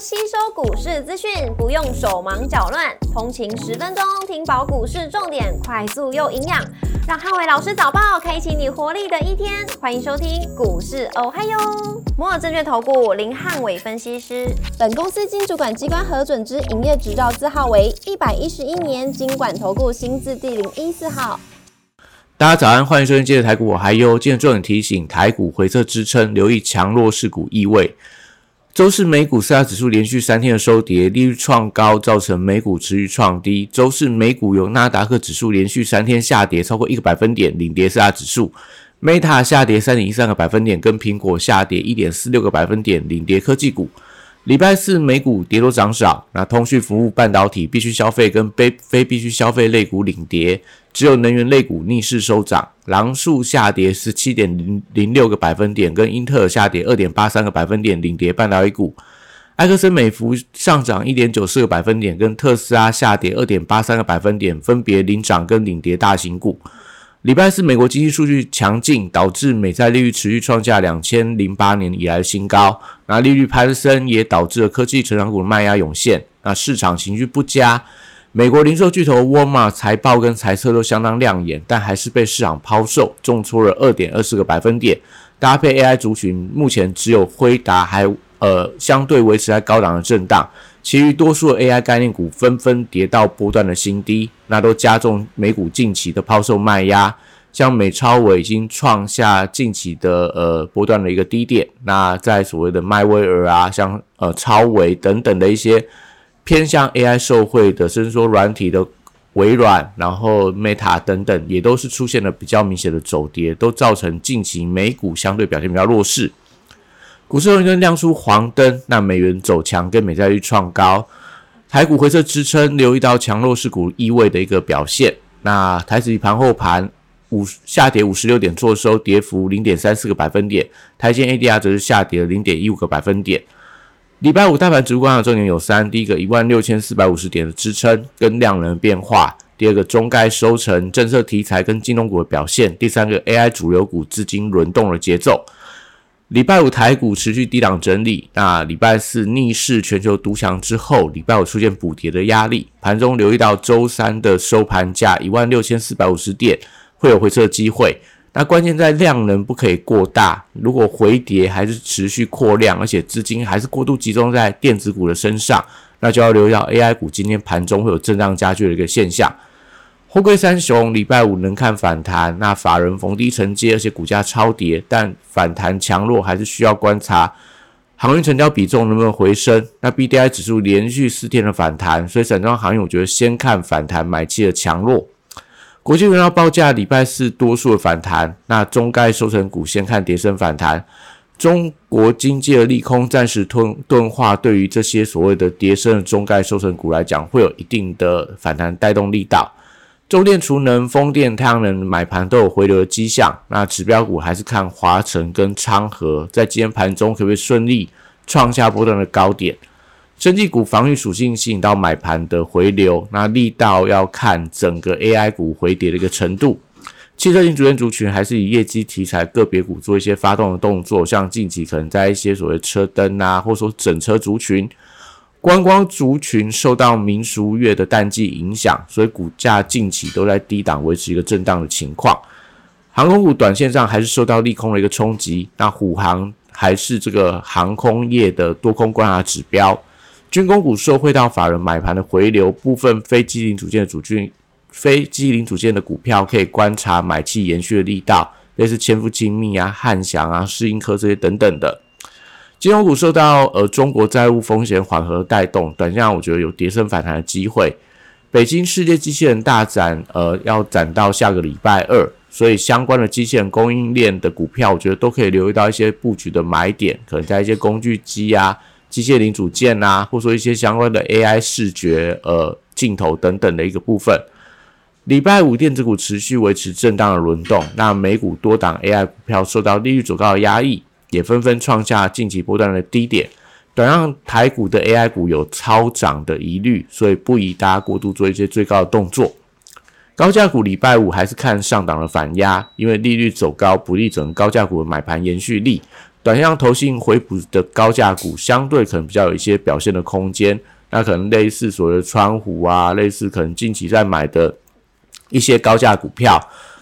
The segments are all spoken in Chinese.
吸收股市资讯，不用手忙脚乱，通勤十分钟听饱股市重点，快速又营养，让汉伟老师早报开启你活力的一天。欢迎收听股市哦嗨哟，摩尔证券投顾林汉伟分析师，本公司经主管机关核准之营业执照字号为一百一十一年经管投顾新字第零一四号。大家早安，欢迎收听今日台股我嗨哟今日重点提醒，台股回撤支撑，留意强弱势股意味。周四美股四大指数连续三天的收跌，利率创高，造成美股持续创低。周四美股由纳达克指数连续三天下跌超过一个百分点，领跌四大指数；Meta 下跌三点一三个百分点，跟苹果下跌一点四六个百分点，领跌科技股。礼拜四美股跌多涨少，那通讯服务、半导体、必须消费跟非非必须消费类股领跌，只有能源类股逆势收涨。狼树下跌十七点零零六个百分点，跟英特尔下跌二点八三个百分点，领跌半导体股。埃克森美孚上涨一点九四个百分点，跟特斯拉下跌二点八三个百分点，分别领涨跟领跌大型股。礼拜四，美国经济数据强劲，导致美债利率持续创下两千零八年以来的新高。那利率攀升也导致了科技成长股的卖压涌现。那市场情绪不佳，美国零售巨头沃尔玛财报跟财测都相当亮眼，但还是被市场抛售，重挫了二点二四个百分点。搭配 AI 族群，目前只有辉达还呃相对维持在高档的震荡。其余多数的 AI 概念股纷纷跌到波段的新低，那都加重美股近期的抛售卖压。像美超伟已经创下近期的呃波段的一个低点，那在所谓的迈威尔啊，像呃超伟等等的一些偏向 AI 受惠的伸缩软体的微软，然后 Meta 等等，也都是出现了比较明显的走跌，都造成近期美股相对表现比较弱势。股市红灯亮出黄灯，那美元走强跟美债率创高，台股回撤支撑，留意到强弱势股意味的一个表现。那台指盘后盘五下跌五十六点，做收跌幅零点三四个百分点，台积 ADR 则是下跌了零点一五个百分点。礼拜五大盘主观的重点有三：第一个一万六千四百五十点的支撑跟量能变化；第二个中概收成、政策题材跟金融股的表现；第三个 AI 主流股资金轮动的节奏。礼拜五台股持续低档整理，那礼拜四逆势全球独强之后，礼拜五出现补跌的压力，盘中留意到周三的收盘价一万六千四百五十点会有回撤机会，那关键在量能不可以过大，如果回跌还是持续扩量，而且资金还是过度集中在电子股的身上，那就要留意到 AI 股今天盘中会有震荡加剧的一个现象。货柜三雄礼拜五能看反弹，那法人逢低承接，而且股价超跌，但反弹强弱还是需要观察航运成交比重能不能回升。那 B D I 指数连续四天的反弹，所以散装航运我觉得先看反弹买气的强弱。国际原料报价礼拜四多数的反弹，那中概收成股先看跌升反弹。中国经济的利空暂时吞钝化，对于这些所谓的跌升的中概收成股来讲，会有一定的反弹带动力道。周电、储能、风电、太阳能买盘都有回流的迹象，那指标股还是看华晨跟昌河在今天盘中可不可以顺利创下波段的高点。生技股防御属性吸引到买盘的回流，那力道要看整个 AI 股回跌的一个程度。汽车型主线族群还是以业绩题材个别股做一些发动的动作，像近期可能在一些所谓车灯啊，或者说整车族群。观光族群受到民俗月的淡季影响，所以股价近期都在低档维持一个震荡的情况。航空股短线上还是受到利空的一个冲击，那虎航还是这个航空业的多空观察指标。军工股受惠到法人买盘的回流，部分非基零组件的主军、非基零组件的股票可以观察买气延续的力道，类似千富精密啊、汉翔啊、世英科这些等等的。金融股受到呃中国债务风险缓和带动，短线我觉得有跌升反弹的机会。北京世界机器人大展呃要展到下个礼拜二，所以相关的机器人供应链的股票，我觉得都可以留意到一些布局的买点，可能在一些工具机啊、机械零组件啊，或者说一些相关的 AI 视觉呃镜头等等的一个部分。礼拜五电子股持续维持震荡的轮动，那美股多档 AI 股票受到利率走高的压抑。也纷纷创下近期波段的低点，短让台股的 AI 股有超涨的疑虑，所以不宜大家过度做一些最高的动作。高价股礼拜五还是看上档的反压，因为利率走高不利整个高价股的买盘延续力。短线投信回补的高价股，相对可能比较有一些表现的空间。那可能类似所谓的川湖啊，类似可能近期在买的一些高价股票，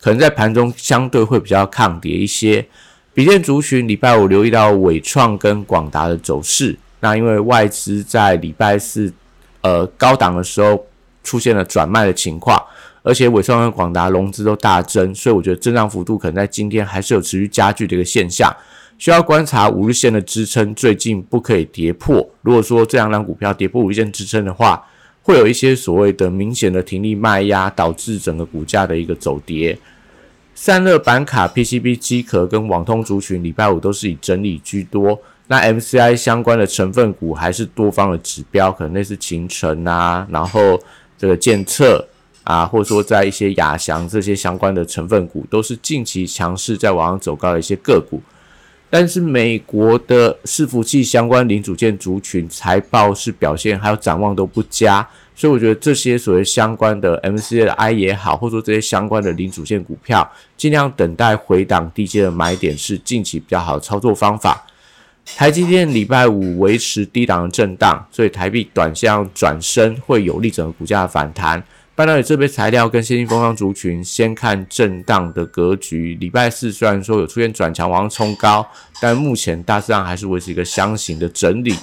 可能在盘中相对会比较抗跌一些。比电族群礼拜五留意到伟创跟广达的走势，那因为外资在礼拜四呃高档的时候出现了转卖的情况，而且伟创跟广达融资都大增，所以我觉得震荡幅度可能在今天还是有持续加剧的一个现象。需要观察五日线的支撑，最近不可以跌破。如果说这两张股票跌破五日线支撑的话，会有一些所谓的明显的停力卖压，导致整个股价的一个走跌。散热板卡、PCB 机壳跟网通族群，礼拜五都是以整理居多。那 MCI 相关的成分股还是多方的指标，可能类似秦城啊，然后这个建测啊，或者说在一些亚翔这些相关的成分股，都是近期强势在往上走高的一些个股。但是美国的伺服器相关零组件族群财报是表现还有展望都不佳，所以我觉得这些所谓相关的 MCA 的 I 也好，或者说这些相关的零组件股票，尽量等待回档低阶的买点是近期比较好的操作方法。台积电礼拜五维持低档的震荡，所以台币短向转升会有利整个股价的反弹。半导体这边材料跟先进封装族群，先看震荡的格局。礼拜四虽然说有出现转强往上冲高，但目前大致上还是维持一个箱型的整理。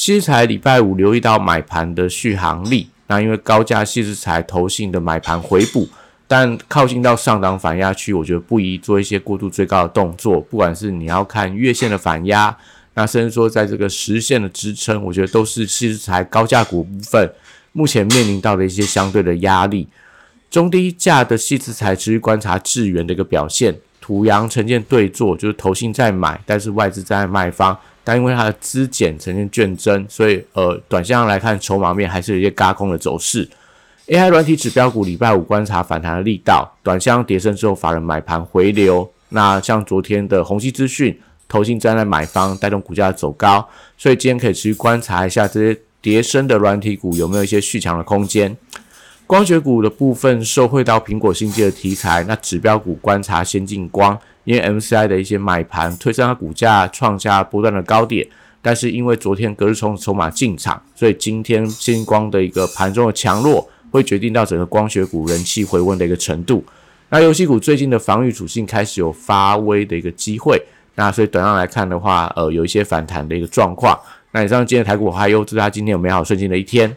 西材礼拜五留意到买盘的续航力，那因为高价西材投信的买盘回补，但靠近到上档反压区，我觉得不宜做一些过度追高的动作。不管是你要看月线的反压，那甚至说在这个实线的支撑，我觉得都是西材高价股部分。目前面临到的一些相对的压力，中低价的细资材持续观察智源的一个表现，土阳呈现对坐，就是投信在买，但是外资在卖方，但因为它的资减呈现券增，所以呃，短线上来看，筹码面还是有一些轧空的走势。AI 软体指标股礼拜五观察反弹的力道，短线跌升之后，法人买盘回流，那像昨天的宏基资讯，投信站在买方带动股价走高，所以今天可以持续观察一下这些。叠升的软体股有没有一些续强的空间？光学股的部分受惠到苹果新机的题材，那指标股观察先进光，因为 MCI 的一些买盘推升它股价创下波段的高点，但是因为昨天隔日冲筹码进场，所以今天先光的一个盘中的强弱，会决定到整个光学股人气回温的一个程度。那游戏股最近的防御属性开始有发威的一个机会，那所以短上来看的话，呃，有一些反弹的一个状况。那以上今天台股还有祝大家今天有美好顺心的一天。